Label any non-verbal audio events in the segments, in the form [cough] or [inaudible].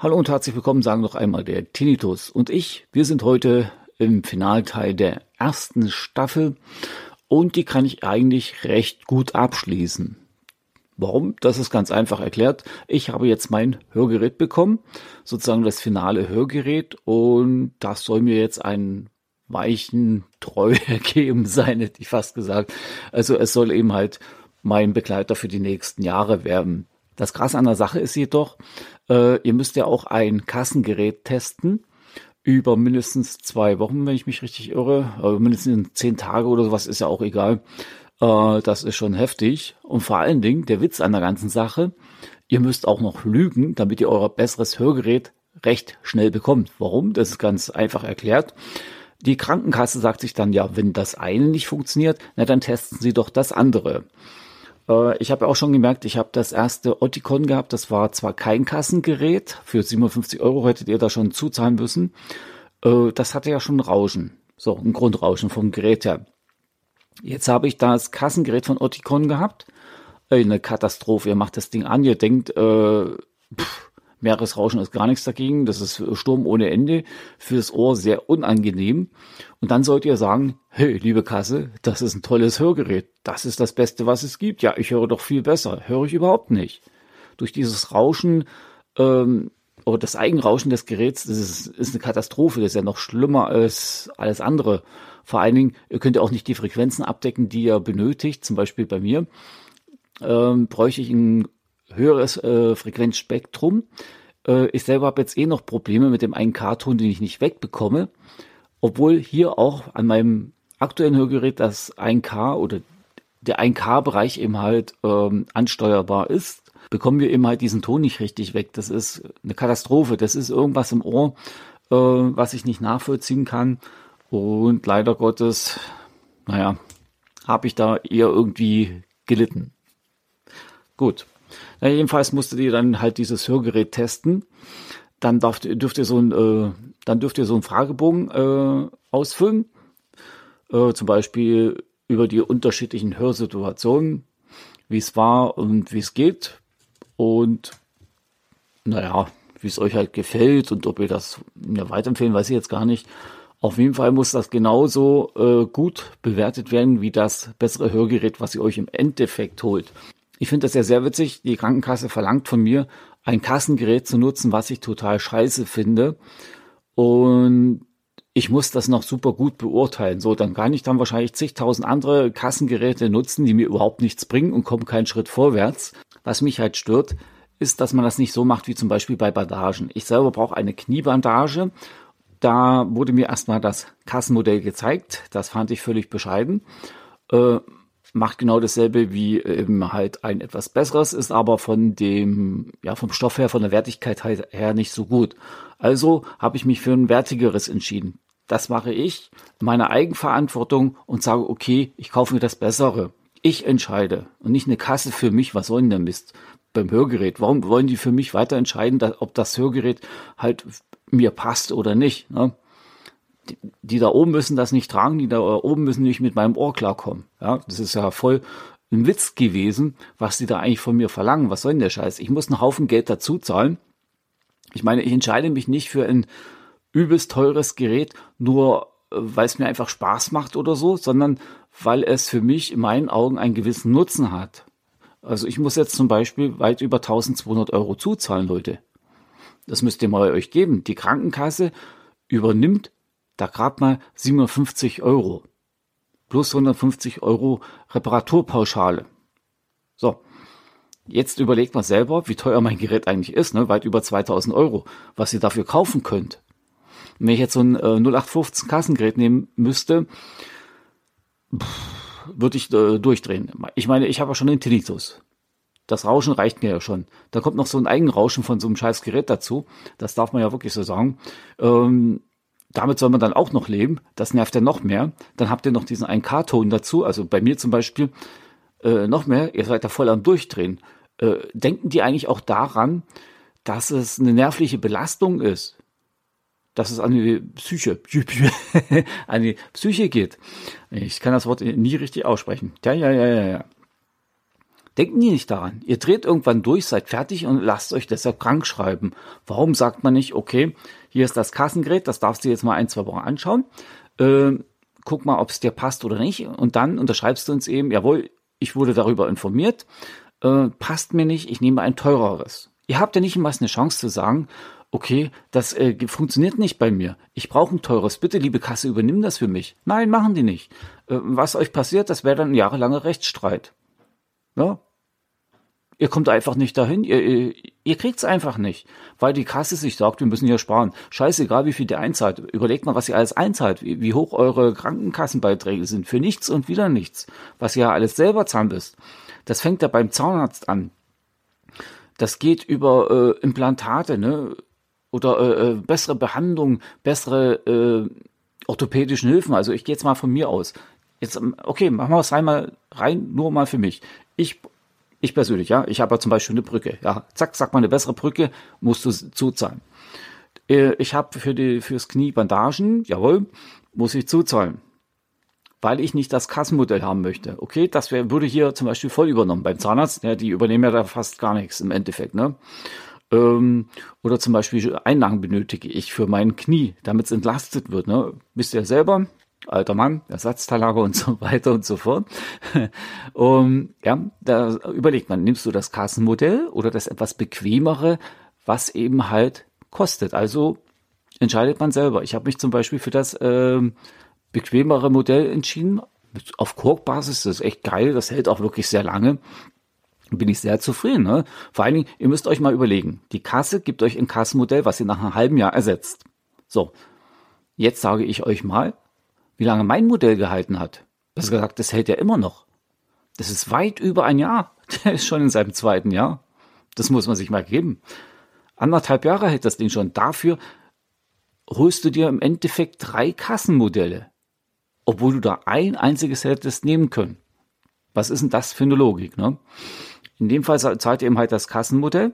Hallo und herzlich willkommen, sagen noch einmal der Tinnitus und ich. Wir sind heute im Finalteil der ersten Staffel und die kann ich eigentlich recht gut abschließen. Warum? Das ist ganz einfach erklärt. Ich habe jetzt mein Hörgerät bekommen, sozusagen das finale Hörgerät und das soll mir jetzt einen weichen [laughs] Treue geben sein, hätte ich fast gesagt. Also es soll eben halt mein Begleiter für die nächsten Jahre werden. Das Krasse an der Sache ist jedoch, äh, ihr müsst ja auch ein Kassengerät testen über mindestens zwei Wochen, wenn ich mich richtig irre. Also mindestens zehn Tage oder sowas ist ja auch egal. Äh, das ist schon heftig. Und vor allen Dingen, der Witz an der ganzen Sache, ihr müsst auch noch lügen, damit ihr euer besseres Hörgerät recht schnell bekommt. Warum? Das ist ganz einfach erklärt. Die Krankenkasse sagt sich dann, ja, wenn das eine nicht funktioniert, na dann testen Sie doch das andere. Äh, ich habe auch schon gemerkt, ich habe das erste Oticon gehabt. Das war zwar kein Kassengerät. Für 57 Euro hättet ihr da schon zuzahlen müssen. Äh, das hatte ja schon Rauschen. So, ein Grundrauschen vom Gerät her. Jetzt habe ich das Kassengerät von Oticon gehabt. Äh, eine Katastrophe. Ihr macht das Ding an, ihr denkt, äh, pff, Meeresrauschen ist gar nichts dagegen. Das ist Sturm ohne Ende. Fürs Ohr sehr unangenehm. Und dann sollt ihr sagen, hey, liebe Kasse, das ist ein tolles Hörgerät. Das ist das Beste, was es gibt. Ja, ich höre doch viel besser. Höre ich überhaupt nicht. Durch dieses Rauschen, ähm, oder das Eigenrauschen des Geräts, das ist, ist eine Katastrophe. Das ist ja noch schlimmer als alles andere. Vor allen Dingen, ihr könnt ja auch nicht die Frequenzen abdecken, die ihr benötigt. Zum Beispiel bei mir ähm, bräuchte ich ein höheres äh, Frequenzspektrum. Äh, ich selber habe jetzt eh noch Probleme mit dem einen K-Ton, den ich nicht wegbekomme. Obwohl hier auch an meinem aktuellen Hörgerät das 1K oder der 1K-Bereich eben halt ähm, ansteuerbar ist, bekommen wir eben halt diesen Ton nicht richtig weg. Das ist eine Katastrophe. Das ist irgendwas im Ohr, äh, was ich nicht nachvollziehen kann. Und leider Gottes, naja, habe ich da eher irgendwie gelitten. Gut, na, jedenfalls musstet ihr dann halt dieses Hörgerät testen. Dann darf, dürft ihr so ein, äh, dann dürft ihr so einen Fragebogen äh, ausfüllen. Äh, zum Beispiel über die unterschiedlichen Hörsituationen, wie es war und wie es geht. Und naja, wie es euch halt gefällt und ob ihr das mir weiterempfehlen, weiß ich jetzt gar nicht. Auf jeden Fall muss das genauso äh, gut bewertet werden wie das bessere Hörgerät, was ihr euch im Endeffekt holt. Ich finde das ja sehr witzig. Die Krankenkasse verlangt von mir, ein Kassengerät zu nutzen, was ich total scheiße finde. Und ich muss das noch super gut beurteilen. So, dann kann ich dann wahrscheinlich zigtausend andere Kassengeräte nutzen, die mir überhaupt nichts bringen und komme keinen Schritt vorwärts. Was mich halt stört, ist, dass man das nicht so macht wie zum Beispiel bei Bandagen. Ich selber brauche eine Kniebandage. Da wurde mir erstmal das Kassenmodell gezeigt. Das fand ich völlig bescheiden. Äh, macht genau dasselbe wie eben halt ein etwas besseres, ist aber von dem, ja, vom Stoff her, von der Wertigkeit her nicht so gut. Also habe ich mich für ein wertigeres entschieden. Das mache ich, meine Eigenverantwortung und sage, okay, ich kaufe mir das Bessere. Ich entscheide und nicht eine Kasse für mich, was soll denn der Mist? Beim Hörgerät, warum wollen die für mich weiter entscheiden, ob das Hörgerät halt mir passt oder nicht? Ne? Die, da oben müssen das nicht tragen, die da oben müssen nicht mit meinem Ohr klarkommen. Ja, das ist ja voll ein Witz gewesen, was die da eigentlich von mir verlangen. Was soll denn der Scheiß? Ich muss einen Haufen Geld dazu zahlen. Ich meine, ich entscheide mich nicht für ein übelst teures Gerät, nur äh, weil es mir einfach Spaß macht oder so, sondern weil es für mich in meinen Augen einen gewissen Nutzen hat. Also ich muss jetzt zum Beispiel weit über 1200 Euro zuzahlen, Leute. Das müsst ihr mal euch geben. Die Krankenkasse übernimmt da grad mal 750 Euro. Plus 150 Euro Reparaturpauschale. So. Jetzt überlegt mal selber, wie teuer mein Gerät eigentlich ist, ne? weit über 2000 Euro, was ihr dafür kaufen könnt. Wenn ich jetzt so ein äh, 0815 Kassengerät nehmen müsste, würde ich äh, durchdrehen. Ich meine, ich habe ja schon den Tinnitus. Das Rauschen reicht mir ja schon. Da kommt noch so ein Eigenrauschen von so einem scheiß Gerät dazu. Das darf man ja wirklich so sagen. Ähm, damit soll man dann auch noch leben. Das nervt ja noch mehr. Dann habt ihr noch diesen 1K-Ton dazu. Also bei mir zum Beispiel äh, noch mehr. Ihr seid da voll am Durchdrehen. Äh, denken die eigentlich auch daran, dass es eine nervliche Belastung ist? dass es an die Psyche, [laughs] an die Psyche geht. Ich kann das Wort nie richtig aussprechen. Ja, ja, ja, ja, ja. Denken die nicht daran. Ihr dreht irgendwann durch, seid fertig und lasst euch deshalb krank schreiben. Warum sagt man nicht, okay, hier ist das Kassengerät, das darfst du jetzt mal ein, zwei Wochen anschauen. Äh, guck mal, ob es dir passt oder nicht. Und dann unterschreibst du uns eben, jawohl, ich wurde darüber informiert, äh, passt mir nicht, ich nehme ein teureres. Ihr habt ja nicht immer eine Chance zu sagen, okay, das äh, funktioniert nicht bei mir. Ich brauche ein teures. Bitte, liebe Kasse, übernimm das für mich. Nein, machen die nicht. Äh, was euch passiert, das wäre dann ein jahrelanger Rechtsstreit. Ja, Ihr kommt einfach nicht dahin, ihr, ihr, ihr kriegt's einfach nicht, weil die Kasse sich sagt, wir müssen hier sparen. Scheißegal, wie viel der einzahlt. Überlegt mal, was ihr alles einzahlt, wie, wie hoch eure Krankenkassenbeiträge sind. Für nichts und wieder nichts. Was ihr alles selber zahlen müsst. Das fängt ja beim Zahnarzt an. Das geht über äh, Implantate, ne? Oder äh, äh bessere Behandlung, bessere äh, orthopädischen Hilfen. Also ich gehe jetzt mal von mir aus. Jetzt, okay, machen wir es einmal rein, nur mal für mich. Ich ich persönlich, ja. Ich habe ja zum Beispiel eine Brücke. Ja, zack, sag mal eine bessere Brücke, musst du zuzahlen. Äh, ich habe für die, fürs Knie Bandagen, jawohl, muss ich zuzahlen. Weil ich nicht das Kassenmodell haben möchte. Okay, das wär, würde hier zum Beispiel voll übernommen beim Zahnarzt. Ja, die übernehmen ja da fast gar nichts im Endeffekt, ne? Ähm, oder zum Beispiel Einlagen benötige ich für mein Knie, damit es entlastet wird. Ne? Wisst ihr selber, alter Mann, Ersatzteillager und [laughs] so weiter und so fort. um, ja, da überlegt man, nimmst du das Kassenmodell oder das etwas bequemere, was eben halt kostet. Also entscheidet man selber. Ich habe mich zum Beispiel für das ähm, bequemere Modell entschieden. Auf Korkbasis, das ist echt geil, das hält auch wirklich sehr lange. Bin ich sehr zufrieden. Ne? Vor allen Dingen, ihr müsst euch mal überlegen, die Kasse gibt euch ein Kassenmodell, was ihr nach einem halben Jahr ersetzt. So, jetzt sage ich euch mal, wie lange mein Modell gehalten hat. Das gesagt, das hält ja immer noch. Das ist weit über ein Jahr. [laughs] Der ist schon in seinem zweiten Jahr. Das muss man sich mal geben. Anderthalb Jahre hält das Ding schon. Dafür holst du dir im Endeffekt drei Kassenmodelle. Obwohl du da ein einziges hättest nehmen können. Was ist denn das für eine Logik, ne? In dem Fall zahlt ihr eben halt das Kassenmodell.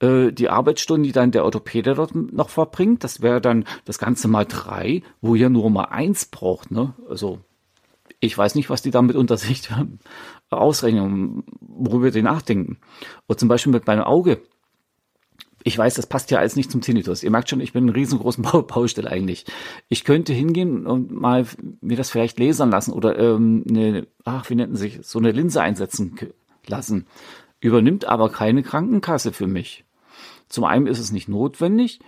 Äh, die Arbeitsstunden, die dann der Orthopäde dort noch verbringt, das wäre dann das Ganze mal drei, wo ihr nur mal eins braucht. Ne? Also ich weiß nicht, was die damit unter sich ausrechnen, worüber die nachdenken. Oder zum Beispiel mit meinem Auge. Ich weiß, das passt ja alles nicht zum Tinnitus. Ihr merkt schon, ich bin einen riesengroßen Baustelle eigentlich. Ich könnte hingehen und mal mir das vielleicht lasern lassen oder ähm, eine, ach, wie nennt sich, so eine Linse einsetzen lassen. Übernimmt aber keine Krankenkasse für mich. Zum einen ist es nicht notwendig,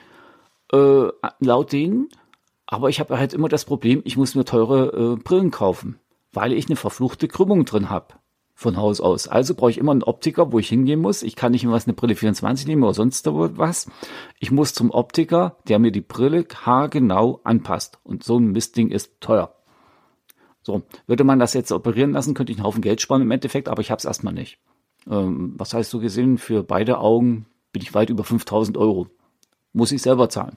äh, laut denen, aber ich habe halt immer das Problem, ich muss mir teure äh, Brillen kaufen, weil ich eine verfluchte Krümmung drin habe von Haus aus. Also brauche ich immer einen Optiker, wo ich hingehen muss. Ich kann nicht immer was eine Brille 24 nehmen oder sonst was. Ich muss zum Optiker, der mir die Brille haargenau anpasst. Und so ein Mistding ist teuer. So, würde man das jetzt operieren lassen, könnte ich einen Haufen Geld sparen im Endeffekt, aber ich habe es erstmal nicht. Ähm, was heißt so gesehen, für beide Augen bin ich weit über 5000 Euro. Muss ich selber zahlen.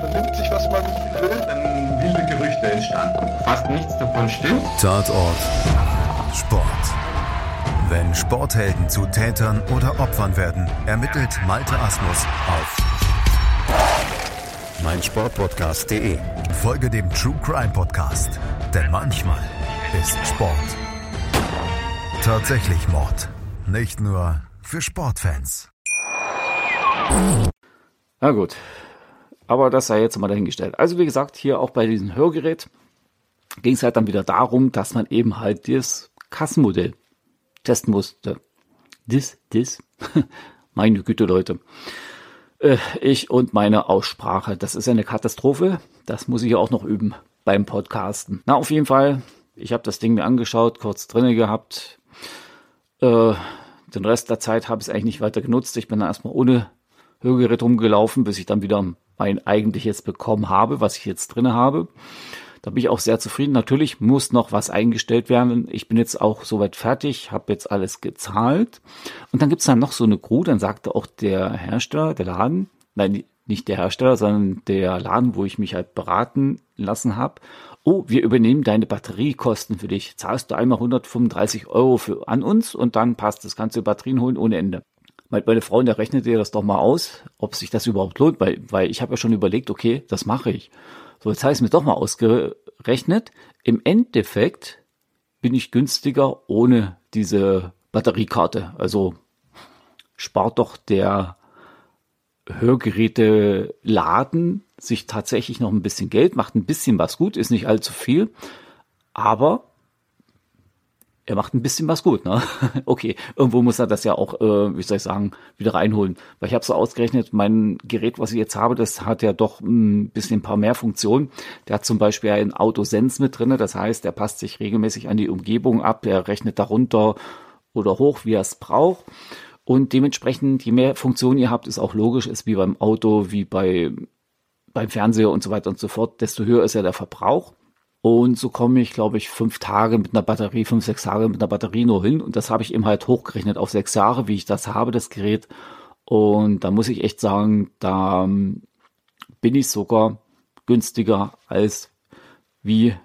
Vernimmt sich, was man will, dann wilde Gerüchte entstanden. Fast nichts davon stimmt. Tatort. Sport. Wenn Sporthelden zu Tätern oder Opfern werden, ermittelt Malte Asmus auf meinsportpodcast.de. Folge dem True Crime Podcast, denn manchmal ist Sport Tatsächlich Mord. Nicht nur für Sportfans. Na gut. Aber das sei jetzt mal dahingestellt. Also wie gesagt, hier auch bei diesem Hörgerät ging es halt dann wieder darum, dass man eben halt das Kassenmodell testen musste. Das, das. [laughs] Meine Güte, Leute. Äh, ich und meine Aussprache. Das ist eine Katastrophe. Das muss ich auch noch üben beim Podcasten. Na, auf jeden Fall. Ich habe das Ding mir angeschaut, kurz drinne gehabt, äh, den Rest der Zeit habe ich es eigentlich nicht weiter genutzt. Ich bin dann erstmal ohne Hörgerät rumgelaufen, bis ich dann wieder mein eigentliches bekommen habe, was ich jetzt drinne habe. Da bin ich auch sehr zufrieden. Natürlich muss noch was eingestellt werden. Ich bin jetzt auch soweit fertig, habe jetzt alles gezahlt. Und dann gibt's dann noch so eine Crew, dann sagte auch der Hersteller, der Laden, nein, nicht der Hersteller, sondern der Laden, wo ich mich halt beraten lassen habe, oh, wir übernehmen deine Batteriekosten für dich. Zahlst du einmal 135 Euro für, an uns und dann passt das. Du Batterien holen ohne Ende. meine Frau, der rechnet dir das doch mal aus, ob sich das überhaupt lohnt, weil, weil ich habe ja schon überlegt, okay, das mache ich. So, jetzt habe ich es mir doch mal ausgerechnet. Im Endeffekt bin ich günstiger ohne diese Batteriekarte. Also spart doch der Hörgeräte Laden sich tatsächlich noch ein bisschen Geld, macht ein bisschen was gut, ist nicht allzu viel, aber er macht ein bisschen was gut, ne? [laughs] Okay, irgendwo muss er das ja auch, äh, wie soll ich sagen, wieder reinholen. Weil ich habe so ausgerechnet, mein Gerät, was ich jetzt habe, das hat ja doch ein bisschen ein paar mehr Funktionen. Der hat zum Beispiel ein Autosens mit drinne, das heißt, er passt sich regelmäßig an die Umgebung ab, er rechnet darunter oder hoch, wie er es braucht. Und dementsprechend, je mehr Funktionen ihr habt, ist auch logisch, ist wie beim Auto, wie bei, beim Fernseher und so weiter und so fort, desto höher ist ja der Verbrauch. Und so komme ich, glaube ich, fünf Tage mit einer Batterie, fünf, sechs Tage mit einer Batterie nur hin. Und das habe ich eben halt hochgerechnet auf sechs Jahre, wie ich das habe, das Gerät. Und da muss ich echt sagen, da ähm, bin ich sogar günstiger als wie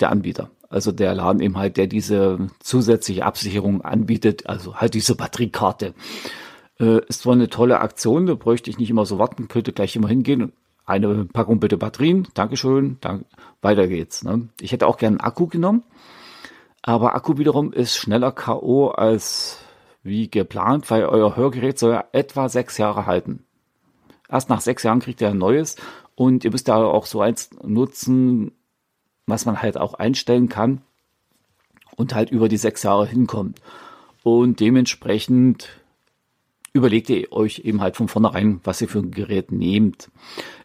der Anbieter. Also der Laden eben halt, der diese zusätzliche Absicherung anbietet, also halt diese Batteriekarte. Äh, ist zwar eine tolle Aktion, da bräuchte ich nicht immer so warten, könnte gleich immer hingehen. Eine Packung bitte Batterien, Dankeschön, dank, weiter geht's. Ne? Ich hätte auch gern einen Akku genommen, aber Akku wiederum ist schneller K.O. als wie geplant, weil euer Hörgerät soll ja etwa sechs Jahre halten. Erst nach sechs Jahren kriegt ihr ein neues und ihr müsst da auch so eins nutzen, was man halt auch einstellen kann und halt über die sechs Jahre hinkommt. Und dementsprechend überlegt ihr euch eben halt von vornherein, was ihr für ein Gerät nehmt.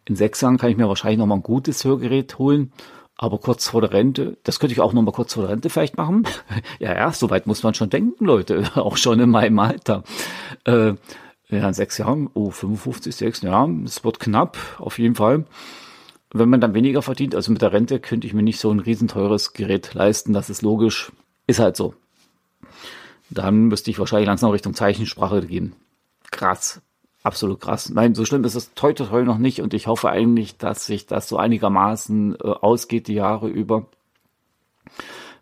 In sechs Jahren kann ich mir wahrscheinlich nochmal ein gutes Hörgerät holen, aber kurz vor der Rente, das könnte ich auch nochmal kurz vor der Rente vielleicht machen. [laughs] ja, ja, soweit muss man schon denken, Leute, [laughs] auch schon in meinem Alter. Äh, ja, in sechs Jahren, oh, 55, sechs, ja, es wird knapp, auf jeden Fall wenn man dann weniger verdient, also mit der Rente, könnte ich mir nicht so ein riesenteures Gerät leisten. Das ist logisch. Ist halt so. Dann müsste ich wahrscheinlich langsam Richtung Zeichensprache gehen. Krass. Absolut krass. Nein, so schlimm ist es heute heute noch nicht und ich hoffe eigentlich, dass sich das so einigermaßen äh, ausgeht die Jahre über.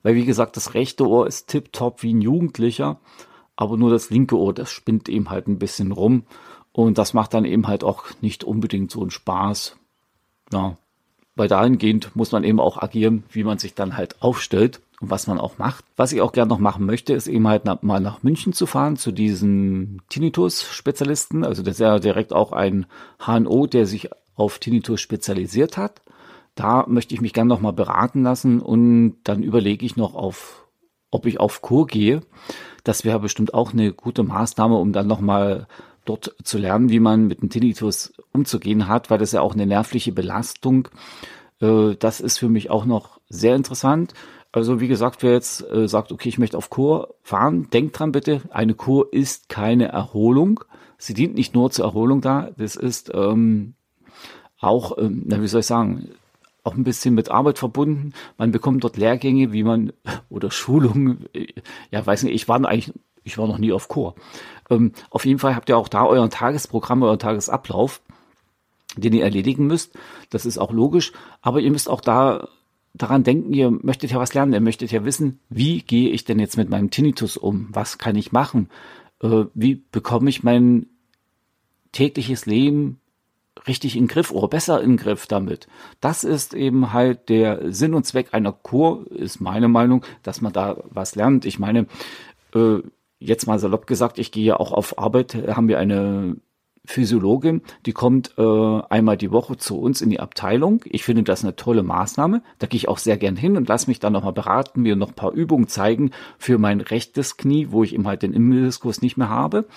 Weil wie gesagt, das rechte Ohr ist tipptopp wie ein Jugendlicher, aber nur das linke Ohr, das spinnt eben halt ein bisschen rum und das macht dann eben halt auch nicht unbedingt so einen Spaß. Ja, weil dahingehend muss man eben auch agieren, wie man sich dann halt aufstellt und was man auch macht. Was ich auch gerne noch machen möchte, ist eben halt nach, mal nach München zu fahren zu diesen Tinnitus-Spezialisten. Also das ist ja direkt auch ein HNO, der sich auf Tinnitus spezialisiert hat. Da möchte ich mich gerne noch mal beraten lassen und dann überlege ich noch auf, ob ich auf Kur gehe. Das wäre bestimmt auch eine gute Maßnahme, um dann noch mal dort zu lernen, wie man mit dem Tinnitus umzugehen hat, weil das ja auch eine nervliche Belastung. Äh, das ist für mich auch noch sehr interessant. Also wie gesagt, wer jetzt äh, sagt, okay, ich möchte auf Kur fahren, denkt dran bitte, eine Kur ist keine Erholung. Sie dient nicht nur zur Erholung da, das ist ähm, auch, ähm, na, wie soll ich sagen, auch ein bisschen mit Arbeit verbunden. Man bekommt dort Lehrgänge, wie man [laughs] oder Schulungen. Ja, weiß nicht, ich war eigentlich, ich war noch nie auf Chor. Ähm, auf jeden Fall habt ihr auch da euren Tagesprogramm, euren Tagesablauf, den ihr erledigen müsst. Das ist auch logisch. Aber ihr müsst auch da daran denken, ihr möchtet ja was lernen, ihr möchtet ja wissen, wie gehe ich denn jetzt mit meinem Tinnitus um? Was kann ich machen? Äh, wie bekomme ich mein tägliches Leben richtig in Griff oder besser in Griff damit. Das ist eben halt der Sinn und Zweck einer Kur, ist meine Meinung, dass man da was lernt. Ich meine, äh, jetzt mal salopp gesagt, ich gehe auch auf Arbeit, haben wir eine Physiologin, die kommt äh, einmal die Woche zu uns in die Abteilung. Ich finde das eine tolle Maßnahme. Da gehe ich auch sehr gern hin und lasse mich dann nochmal beraten, mir noch ein paar Übungen zeigen für mein rechtes Knie, wo ich eben halt den Immeliskus nicht mehr habe,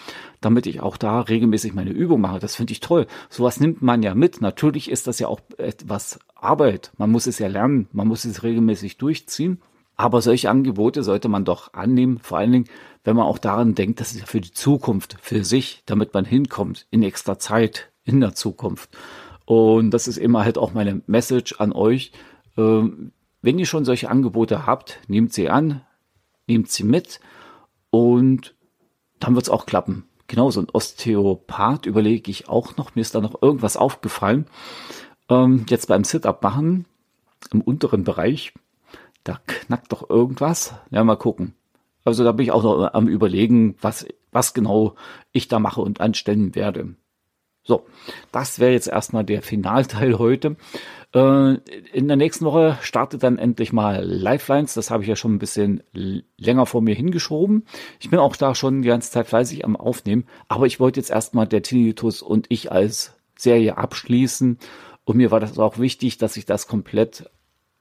damit ich auch da regelmäßig meine Übung mache. Das finde ich toll. Sowas nimmt man ja mit. Natürlich ist das ja auch etwas Arbeit. Man muss es ja lernen. Man muss es regelmäßig durchziehen. Aber solche Angebote sollte man doch annehmen, vor allen Dingen, wenn man auch daran denkt, das ist ja für die Zukunft, für sich, damit man hinkommt, in extra Zeit, in der Zukunft. Und das ist immer halt auch meine Message an euch. Ähm, wenn ihr schon solche Angebote habt, nehmt sie an, nehmt sie mit und dann wird es auch klappen. Genauso ein Osteopath überlege ich auch noch. Mir ist da noch irgendwas aufgefallen. Ähm, jetzt beim Sit-Up machen, im unteren Bereich, da knackt doch irgendwas. Ja, mal gucken. Also da bin ich auch noch am überlegen, was, was genau ich da mache und anstellen werde. So, das wäre jetzt erstmal der Finalteil heute. Äh, in der nächsten Woche startet dann endlich mal Lifelines. Das habe ich ja schon ein bisschen länger vor mir hingeschoben. Ich bin auch da schon die ganze Zeit fleißig am Aufnehmen. Aber ich wollte jetzt erstmal der Tinnitus und ich als Serie abschließen. Und mir war das auch wichtig, dass ich das komplett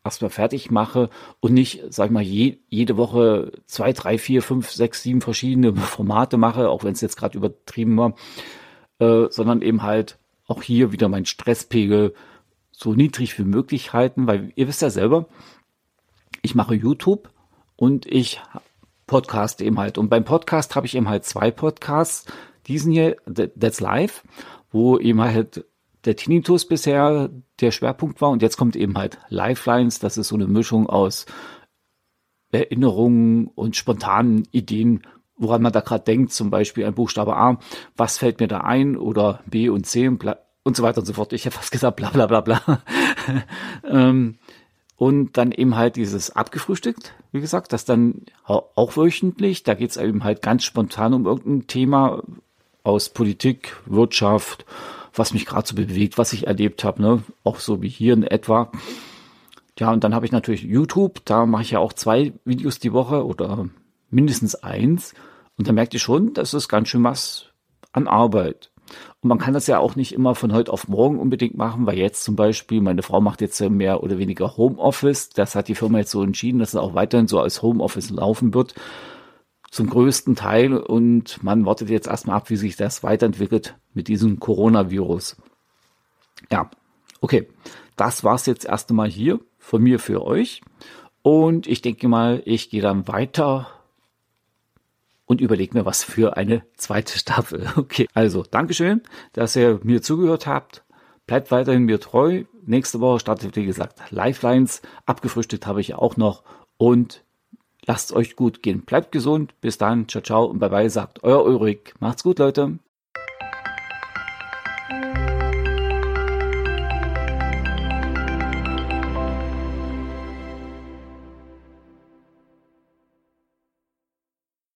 erstmal fertig mache und nicht, sag ich mal, je, jede Woche zwei, drei, vier, fünf, sechs, sieben verschiedene [laughs] Formate mache, auch wenn es jetzt gerade übertrieben war äh, sondern eben halt auch hier wieder mein Stresspegel so niedrig wie möglich halten, weil ihr wisst ja selber, ich mache YouTube und ich Podcast eben halt. Und beim Podcast habe ich eben halt zwei Podcasts. Diesen hier, That's Live, wo eben halt der Tinnitus bisher der Schwerpunkt war. Und jetzt kommt eben halt Lifelines. Das ist so eine Mischung aus Erinnerungen und spontanen Ideen, woran man da gerade denkt, zum Beispiel ein Buchstabe A, was fällt mir da ein oder B und C und, so weiter und so fort. Ich hätte fast gesagt, bla bla bla bla. [laughs] ähm, und dann eben halt dieses abgefrühstückt, wie gesagt, das dann auch wöchentlich. Da geht es eben halt ganz spontan um irgendein Thema aus Politik, Wirtschaft, was mich gerade so bewegt, was ich erlebt habe, ne? Auch so wie hier in etwa. Ja, und dann habe ich natürlich YouTube, da mache ich ja auch zwei Videos die Woche oder mindestens eins. Und da merkt ihr schon, das ist ganz schön was an Arbeit. Und man kann das ja auch nicht immer von heute auf morgen unbedingt machen, weil jetzt zum Beispiel, meine Frau macht jetzt mehr oder weniger Homeoffice. Das hat die Firma jetzt so entschieden, dass es auch weiterhin so als Homeoffice laufen wird. Zum größten Teil. Und man wartet jetzt erstmal ab, wie sich das weiterentwickelt mit diesem Coronavirus. Ja, okay. Das war's jetzt erst einmal hier von mir für euch. Und ich denke mal, ich gehe dann weiter und überlege mir was für eine zweite Staffel. [laughs] Okay, also Dankeschön, dass ihr mir zugehört habt. Bleibt weiterhin mir treu. Nächste Woche startet, wie gesagt, Lifelines. Abgefrühstückt habe ich auch noch. Und lasst euch gut gehen. Bleibt gesund. Bis dann. Ciao, ciao. Und bye bye sagt euer Ulrich. Macht's gut, Leute.